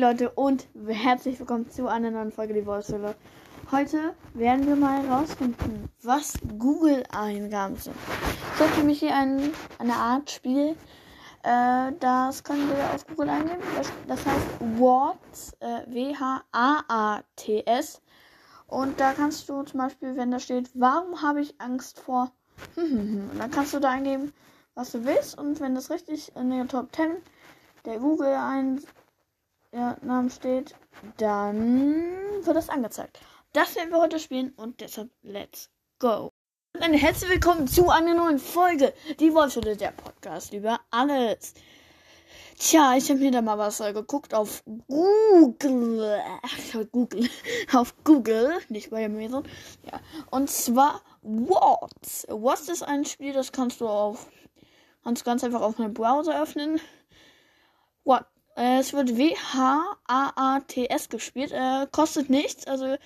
Leute und herzlich willkommen zu einer neuen Folge die Wolfswille. Heute werden wir mal herausfinden, was Google-Eingaben sind. Ich habe nämlich hier ein, eine Art Spiel, äh, das können wir auf Google eingeben. Das, heißt Worts, äh, W-H-A-A-T-S. Und da kannst du zum Beispiel, wenn da steht, warum habe ich Angst vor, und dann kannst du da eingeben, was du willst. Und wenn das richtig in der Top 10 der Google ein ja, Namen steht, dann wird das angezeigt. Das werden wir heute spielen und deshalb let's go. Und herzlich willkommen zu einer neuen Folge. Die Wolfschule, der Podcast über alles. Tja, ich habe mir da mal was äh, geguckt auf Google. Google. Auf Google, nicht bei Amazon. Ja. Und zwar What. What ist ein Spiel, das kannst du auf. Kannst ganz einfach auf meinem Browser öffnen. What es wird W-H-A-A-T-S gespielt. Äh, kostet nichts. Also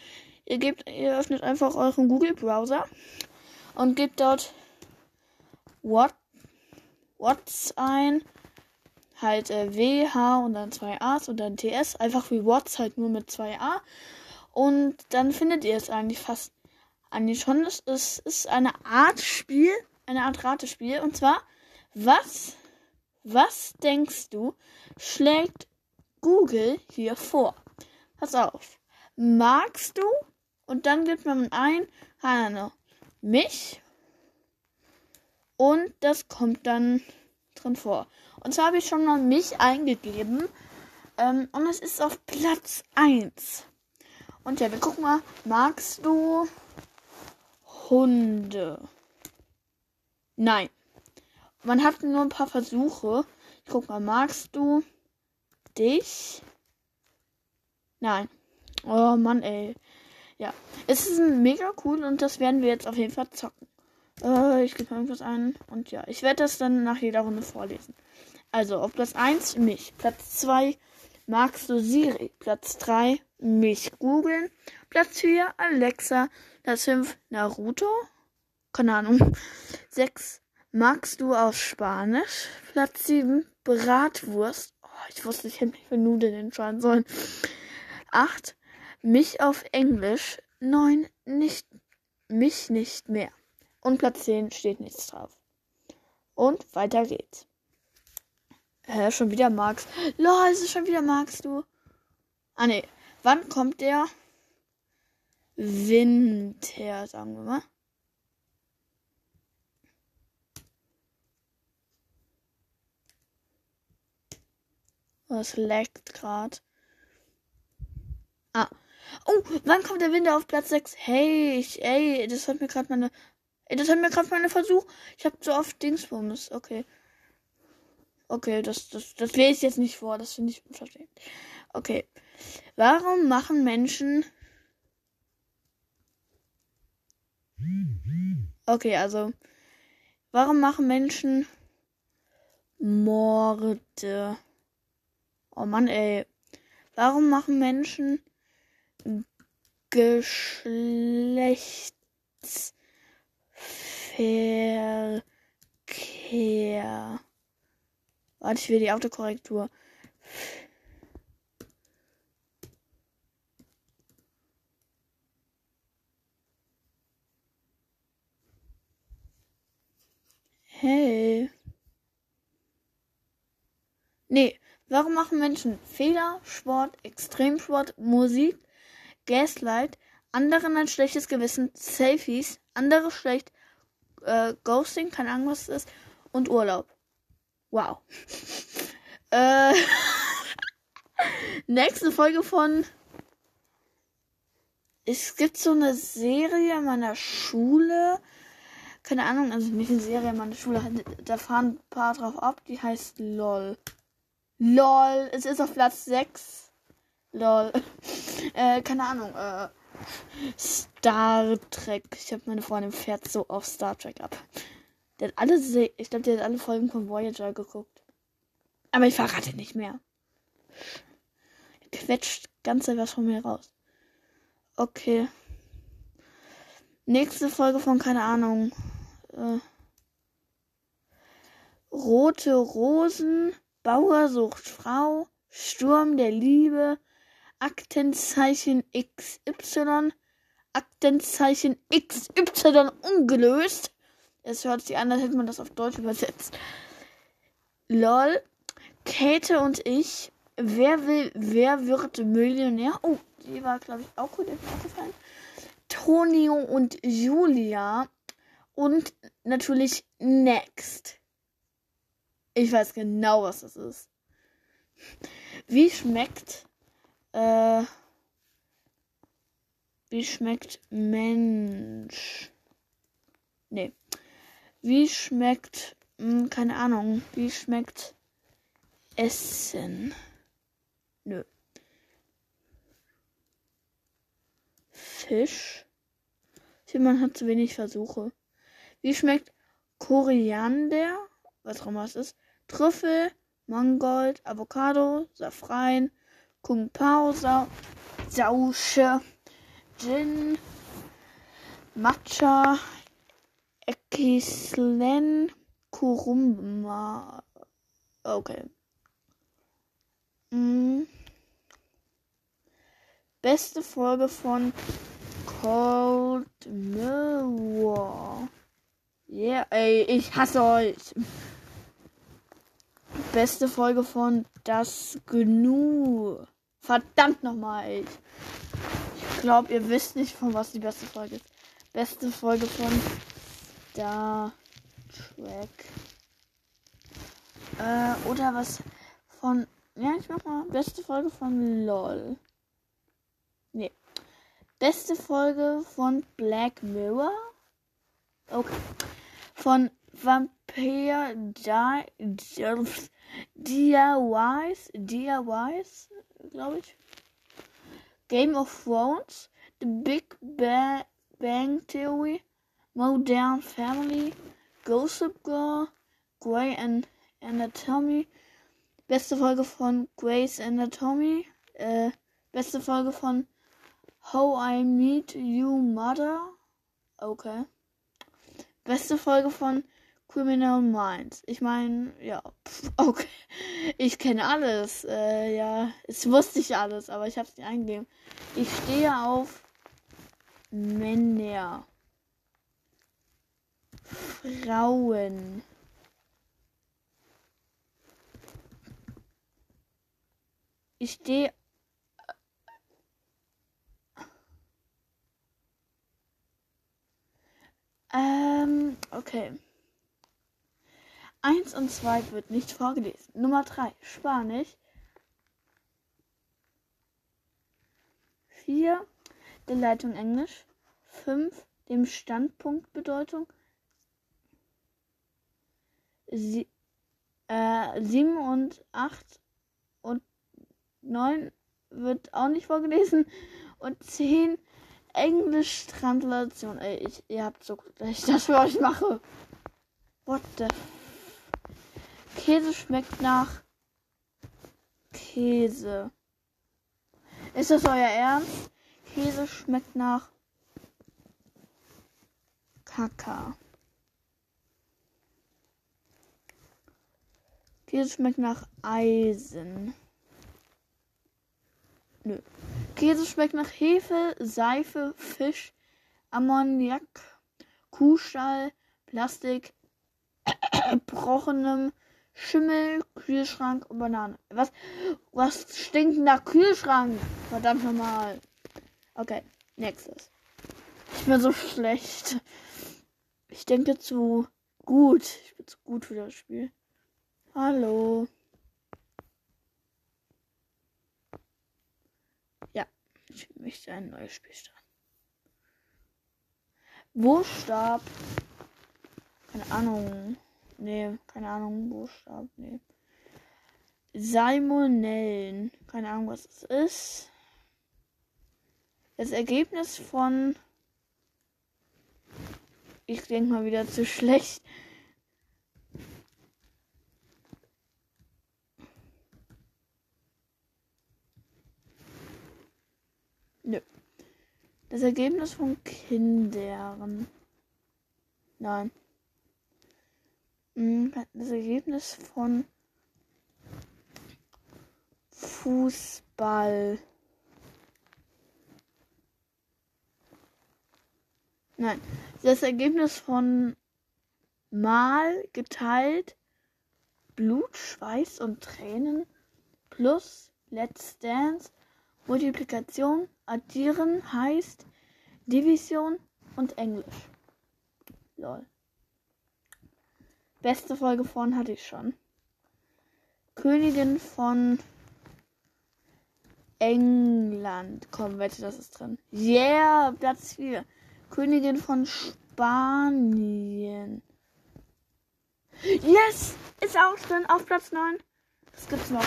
ihr gebt, ihr öffnet einfach euren Google-Browser und gebt dort What, What's ein. Halt äh, W, H und dann zwei A's und dann TS. Einfach wie What's halt nur mit zwei A. Und dann findet ihr es eigentlich fast eigentlich schon. Es ist, ist eine Art Spiel, eine Art Ratespiel. Und zwar, was was denkst du, schlägt Google hier vor? Pass auf. Magst du? Und dann gibt man ein, keine mich. Und das kommt dann drin vor. Und zwar habe ich schon mal mich eingegeben. Ähm, und es ist auf Platz 1. Und ja, wir gucken mal. Magst du Hunde? Nein man hat nur ein paar Versuche. Ich guck mal, magst du dich? Nein. Oh Mann, ey. Ja. Es ist mega cool und das werden wir jetzt auf jeden Fall zocken. Äh, ich gebe irgendwas ein. Und ja, ich werde das dann nach jeder Runde vorlesen. Also, auf Platz 1 mich. Platz 2 magst du Siri. Platz 3 mich googeln. Platz 4 Alexa. Platz 5 Naruto. Keine Ahnung. 6 Magst du aus Spanisch? Platz 7. Bratwurst. Oh, ich wusste, ich hätte mich für Nudeln entscheiden sollen. 8. Mich auf Englisch. 9. Nicht, mich nicht mehr. Und Platz 10 steht nichts drauf. Und weiter geht's. Hä, schon wieder magst. Lol, ist es schon wieder magst du? Ah, ne. Wann kommt der Winter, sagen wir mal? Was leckt gerade? Ah. Oh, wann kommt der Winter auf Platz 6? Hey, ich, ey, das hat mir gerade meine. Ey, das hat mir gerade meine Versuch. Ich habe so oft Dingsbums. Okay. Okay, das, das, das lese ich jetzt nicht vor. Das finde ich unverständlich. Okay. Warum machen Menschen. Okay, also. Warum machen Menschen Morde? Oh Mann, ey. Warum machen Menschen Geschlechtsverkehr? Warte, ich will die Autokorrektur. Hey. Nee, Warum machen Menschen Fehler, Sport, Extremsport, Musik, Gaslight, anderen ein schlechtes Gewissen, Selfies, andere schlecht, äh, Ghosting, keine Ahnung was es ist, und Urlaub. Wow. äh, nächste Folge von. Es gibt so eine Serie in meiner Schule. Keine Ahnung, also nicht eine Serie in meiner Schule. Da fahren ein paar drauf ab, die heißt LOL. Lol, es ist auf Platz 6. Lol. Äh, keine Ahnung. Äh, Star Trek. Ich habe meine Freundin fährt so auf Star Trek ab. Der hat alle, ich glaube, der hat alle Folgen von Voyager geguckt. Aber ich verrate nicht mehr. Quetscht ganz etwas von mir raus. Okay. Nächste Folge von keine Ahnung. Äh, Rote Rosen. Bauer sucht Frau, Sturm der Liebe, Aktenzeichen XY, Aktenzeichen XY ungelöst. Es hört sich an, als hätte man das auf Deutsch übersetzt. LOL, Käthe und ich, wer will, wer wird Millionär? Oh, die war, glaube ich, auch gut aufgefallen. Tonio und Julia und natürlich Next. Ich weiß genau, was das ist. Wie schmeckt äh, wie schmeckt Mensch? Nee. Wie schmeckt hm, keine Ahnung, wie schmeckt Essen? Nö. Fisch? Man hat zu wenig Versuche. Wie schmeckt Koriander? Was auch immer es ist. Trüffel, Mangold, Avocado, Safran, Kung Pao, Sa Sausche, Gin, Matcha, Ekislen, Kurumba. Okay. Mhm. Beste Folge von Cold Mirror. Yeah, ey, ich hasse euch. Beste Folge von Das Gnu. Verdammt nochmal, ey. Ich glaube, ihr wisst nicht, von was die beste Folge ist. Beste Folge von Star Trek. Äh, oder was von. Ja, ich mach mal. Beste Folge von LOL. Nee. Beste Folge von Black Mirror. Okay. Von Vampire DIYs. DIYs, glaube ich. Game of Thrones. The Big ba Bang Theory. Modern Family. Gossip Girl. Grey and Anatomy. Beste Folge von Grey's Anatomy. Äh, beste Folge von How I Meet You Mother. Okay. Beste Folge von Criminal Minds. Ich meine, ja, pff, okay. Ich kenne alles. Äh, ja, es wusste ich alles, aber ich habe es nicht eingegeben. Ich stehe auf Männer. Frauen. Ich stehe Ähm, okay. Eins und zwei wird nicht vorgelesen. Nummer drei, Spanisch. Vier, der Leitung Englisch. Fünf, dem Standpunkt Bedeutung. Sie, äh, sieben und acht und neun wird auch nicht vorgelesen. Und zehn, Englisch-Translation. Ey, ich, ihr habt so, dass ich das für euch mache. What the? Käse schmeckt nach Käse. Ist das euer Ernst? Käse schmeckt nach Kaka. Käse schmeckt nach Eisen. Nö. Käse schmeckt nach Hefe, Seife, Fisch, Ammoniak, Kuhstall, Plastik, gebrochenem Schimmel, Kühlschrank und Banane. Was, was stinkt nach Kühlschrank? Verdammt nochmal. Okay, nächstes. Ich bin so schlecht. Ich denke zu gut. Ich bin zu gut für das Spiel. Hallo. Ich möchte ein neues Spiel starten. Buchstab. Keine Ahnung. Nee, keine Ahnung. Buchstab. Nee. Salmonellen. Keine Ahnung, was es ist. Das Ergebnis von. Ich denke mal wieder zu schlecht. Nö. Das Ergebnis von Kindern. Nein. Hm, das Ergebnis von Fußball. Nein, das Ergebnis von mal geteilt Blut, Schweiß und Tränen plus Let's Dance Multiplikation addieren heißt Division und Englisch. Lol. Beste Folge von hatte ich schon. Königin von England. Komm, wette, das ist drin. Yeah, Platz 4. Königin von Spanien. Yes! Ist auch drin auf Platz 9. Was gibt's noch?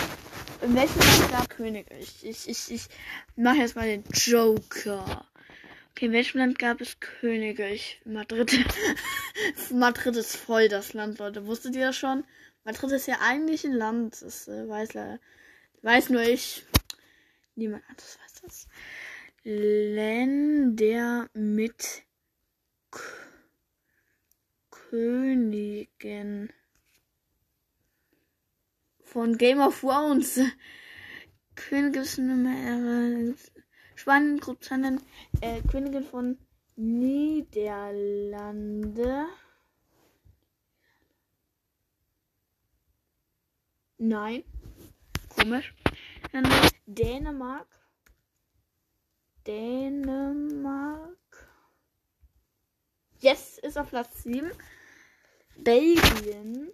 In welchem Land gab König? Ich, ich, ich, ich mache jetzt mal den Joker. Okay, in welchem Land gab es Königreich? Madrid. Madrid ist voll das Land, Leute. Wusstet ihr das schon? Madrid ist ja eigentlich ein Land. Das äh, weiß, weiß nur ich. Niemand anderes weiß das. Länder mit K Königin von Game of Thrones. Königin Spanien, Großbritannien, äh, Königin von Niederlande. Nein. Komisch. Dann Dänemark. Dänemark. Yes, ist auf Platz 7. Belgien.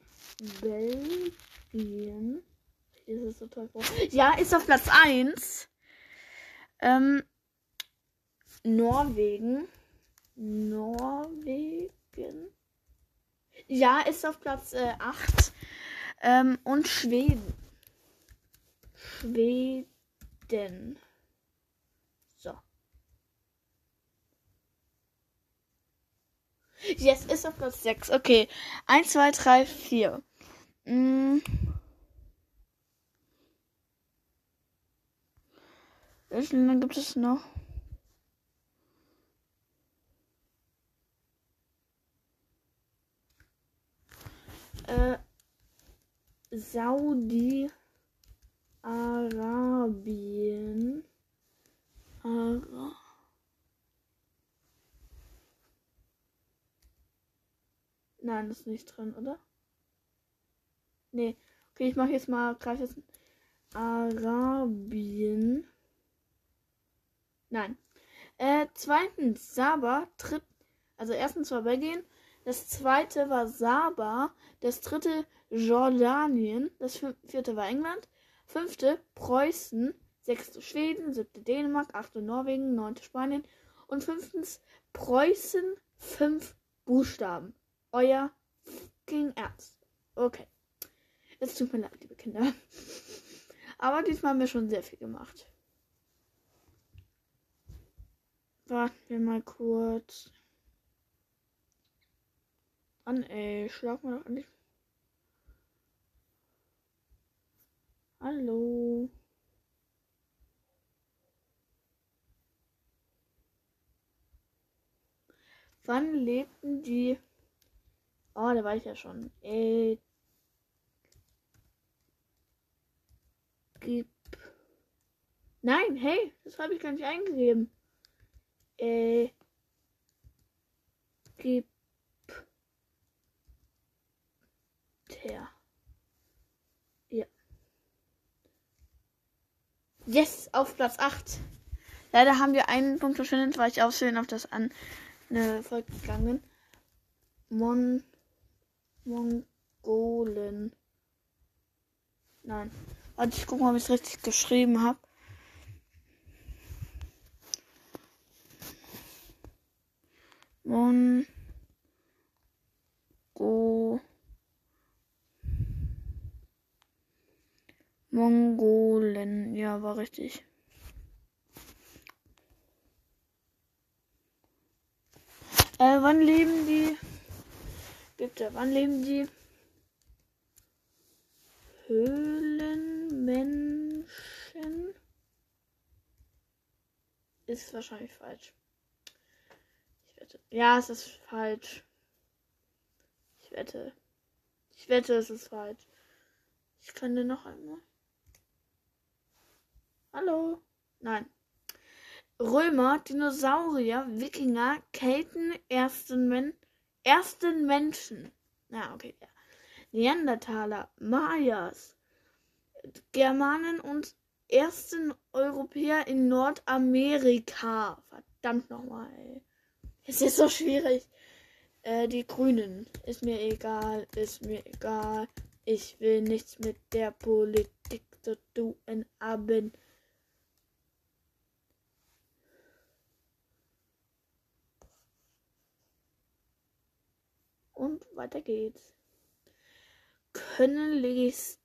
Belgien. Ist es so toll Ja, ist auf Platz 1. Ähm, Norwegen. Norwegen. Ja, ist auf Platz äh, 8. Ähm, und Schweden. Schweden. So. Yes, ist auf Platz 6. Okay. 1, 2, 3, 4. Mm. Welche Länder gibt es noch? Äh, Saudi Arabien. Ara Nein, das ist nicht drin, oder? Nee. Okay, ich mache jetzt mal, greife jetzt Arabien. Nein. Äh, zweitens, Saba tritt, also erstens war Belgien, das zweite war Saba, das dritte Jordanien, das vierte war England, fünfte Preußen, sechste Schweden, siebte Dänemark, achte Norwegen, neunte Spanien und fünftens Preußen, fünf Buchstaben. Euer fucking Ernst. Okay. Es tut mir leid, liebe Kinder. Aber diesmal haben wir schon sehr viel gemacht. Warten wir mal kurz. An, ey, schlag mal doch an Hallo. Wann lebten die. Oh, da war ich ja schon. Äh. Gib. Nein, hey, das habe ich gar nicht eingegeben. Äh. Gib. her. Ja. Yes, auf Platz 8. Leider haben wir einen Punkt verschwendet, weil ich aussehen auf das an eine Folge gegangen. Mon Mongolen. Nein. Warte, ich gucke mal, ob ich es richtig geschrieben habe. Mongo Mongolen. Ja, war richtig. Äh, wann leben die? Bitte, wann leben die? Höhlenmenschen? Ist wahrscheinlich falsch. Wette. Ja, es ist falsch. Ich wette. Ich wette, es ist falsch. Ich dir noch einmal. Hallo? Nein. Römer, Dinosaurier, Wikinger, Kelten, ersten, Men ersten Menschen. Na, okay, ja. Neandertaler, Mayas, Germanen und ersten Europäer in Nordamerika. Verdammt nochmal, ey. Es ist so schwierig. Äh, die Grünen. Ist mir egal, ist mir egal. Ich will nichts mit der Politik zu tun haben. Und weiter geht's. Können Legis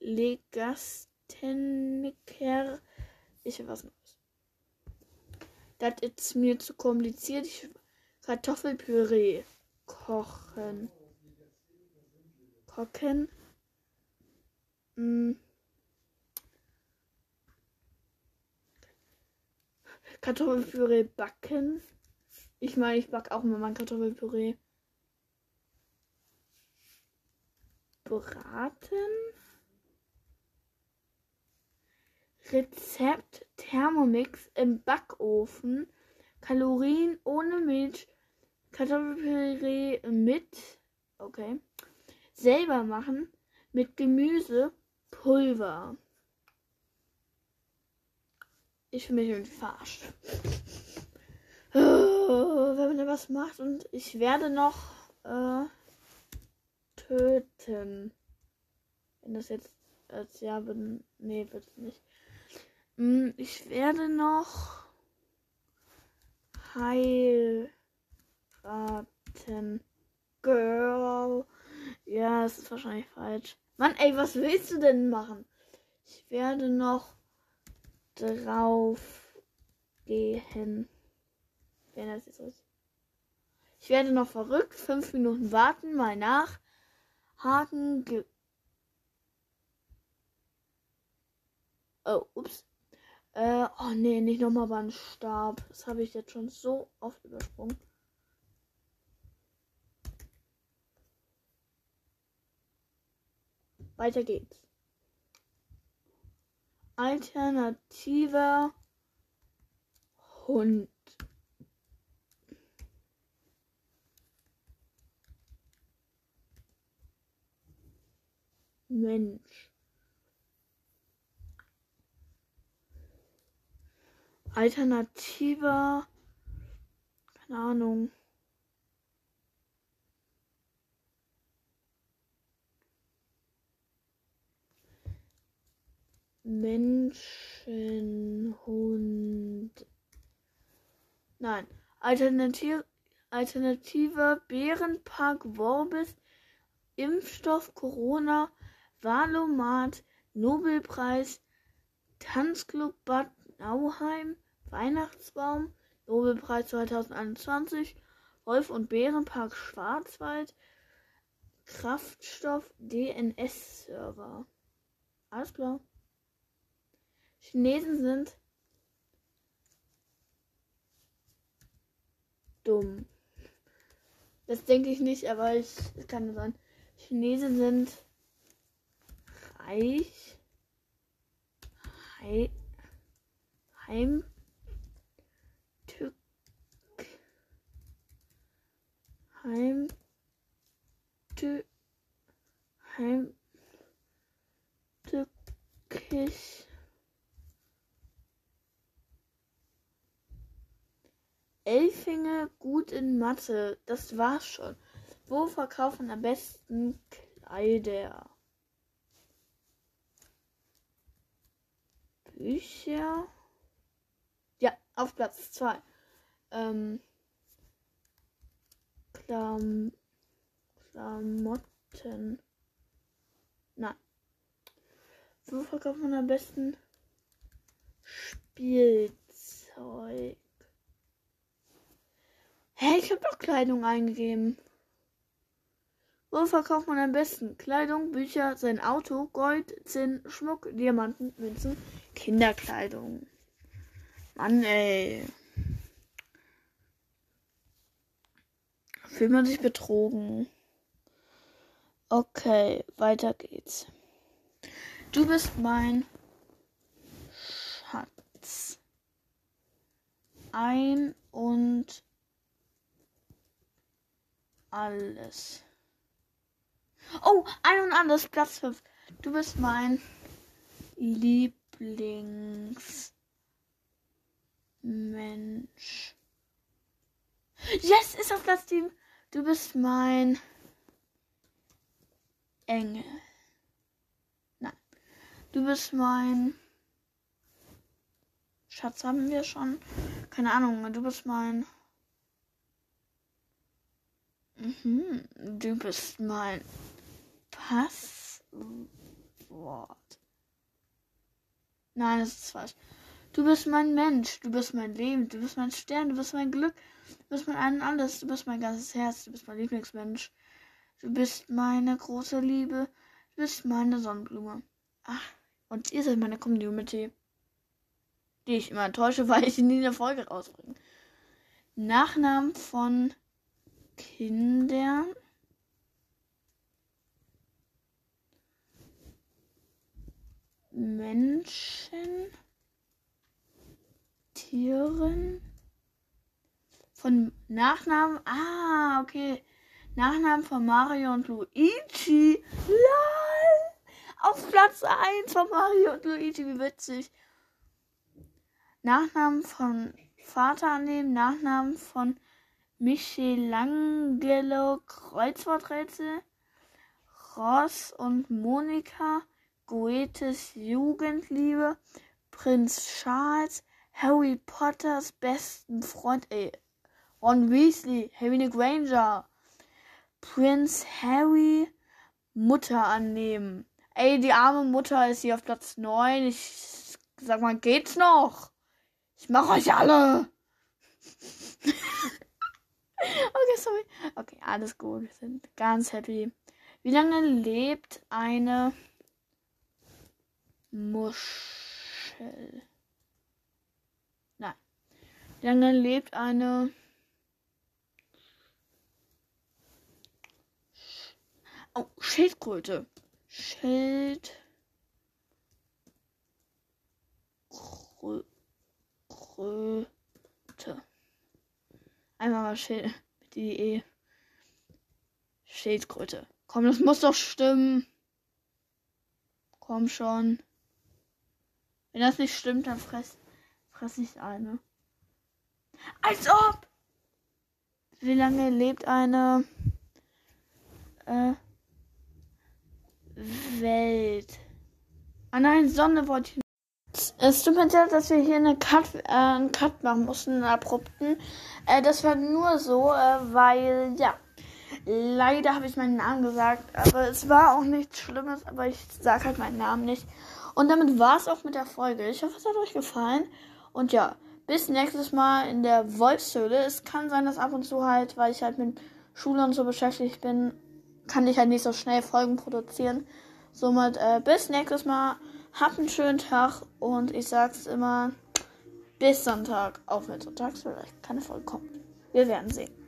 Legasteniker. Ich will was Neues. Das ist mir zu kompliziert. Ich Kartoffelpüree kochen. Kochen. Mm. Kartoffelpüree backen. Ich meine, ich backe auch immer mein Kartoffelpüree. Braten. Rezept Thermomix im Backofen. Kalorien ohne Milch. Kartoffelpüree mit. Okay. Selber machen mit Gemüse. Pulver. Ich fühle mich irgendwie verarscht. Oh, wenn man da was macht und ich werde noch äh, töten. Wenn das jetzt als Ja bin. Nee, wird es nicht. Hm, ich werde noch heiraten. Girl. Ja, es ist wahrscheinlich falsch. Mann, ey, was willst du denn machen? Ich werde noch drauf gehen. Wenn das jetzt ist. Ich werde noch verrückt. Fünf Minuten warten, mal nach. Haken. oh, ups. Äh, oh nee, nicht nochmal beim Stab. Das habe ich jetzt schon so oft übersprungen. Weiter geht's. Alternativer Hund. Mensch. Alternativer. Keine Ahnung. Menschenhund. Nein. Alternativ, alternativer Bärenpark Worbis. Impfstoff Corona. Valomat. Nobelpreis. Tanzclub Bad Nauheim. Weihnachtsbaum. Nobelpreis 2021. Wolf- und Bärenpark Schwarzwald. Kraftstoff DNS-Server. Alles klar. Chinesen sind dumm. Das denke ich nicht, aber ich kann sein. Chinesen sind reich. Hei, heim. Tück. Heim. Tü, heim. Tückisch. Elfinge gut in Mathe. Das war's schon. Wo verkaufen am besten Kleider? Bücher. Ja, auf Platz 2. Ähm, Klam Klamotten. Nein. Wo verkauft man am besten Spielzeug? Hä, ich habe doch Kleidung eingegeben. Wo verkauft man am besten? Kleidung, Bücher, sein Auto, Gold, Zinn, Schmuck, Diamanten, Münzen, Kinderkleidung. Mann, ey. Fühlt man sich betrogen? Okay, weiter geht's. Du bist mein ein und alles. Oh, ein und alles, Platz 5. Du bist mein Lieblingsmensch. Yes, ist auf Platz 7. Du bist mein Engel. Nein. Du bist mein Schatz haben wir schon. Keine Ahnung, du bist mein. Mhm, du bist mein Passwort. Nein, das ist falsch. Du bist mein Mensch, du bist mein Leben, du bist mein Stern, du bist mein Glück, du bist mein ein alles, du bist mein ganzes Herz, du bist mein Lieblingsmensch. Du bist meine große Liebe, du bist meine Sonnenblume. Ach, und ihr seid meine Community die ich immer enttäusche, weil ich sie nie in der Folge rausbringe. Nachnamen von Kindern. Menschen, Tieren, von Nachnamen. Ah, okay. Nachnamen von Mario und Luigi. Lol. Auf Platz 1 von Mario und Luigi. Wie witzig. Nachnamen von Vater annehmen, Nachnamen von Michelangelo Kreuzworträtsel, Ross und Monika, Goethes Jugendliebe, Prinz Charles, Harry Potters besten Freund, ey, Ron Weasley, Hermine Granger, Prinz Harry, Mutter annehmen. Ey, die arme Mutter ist hier auf Platz 9. Ich sag mal, geht's noch? Ich mach euch alle. okay, sorry. Okay, alles gut. Wir sind ganz happy. Wie lange lebt eine Muschel? Nein. Wie lange lebt eine Oh, Schildkröte. Schild. Einmal mal Schild mit die Schildkröte. Komm, das muss doch stimmen. Komm schon. Wenn das nicht stimmt, dann fress, fress ich eine. Als ob! Wie lange lebt eine äh, Welt? Ah nein, Sonne wollte ich es tut mir leid, dass wir hier eine Cut, äh, einen Cut machen mussten, einen abrupten. Äh, das war nur so, äh, weil, ja, leider habe ich meinen Namen gesagt, aber es war auch nichts Schlimmes, aber ich sage halt meinen Namen nicht. Und damit war es auch mit der Folge. Ich hoffe, es hat euch gefallen. Und ja, bis nächstes Mal in der Wolfshöhle. Es kann sein, dass ab und zu halt, weil ich halt mit Schule und so beschäftigt bin, kann ich halt nicht so schnell Folgen produzieren. Somit äh, bis nächstes Mal. Habt einen schönen Tag und ich sag's immer, bis Sonntag. Auch wenn sonntags vielleicht keine Folge kommt. Wir werden sehen.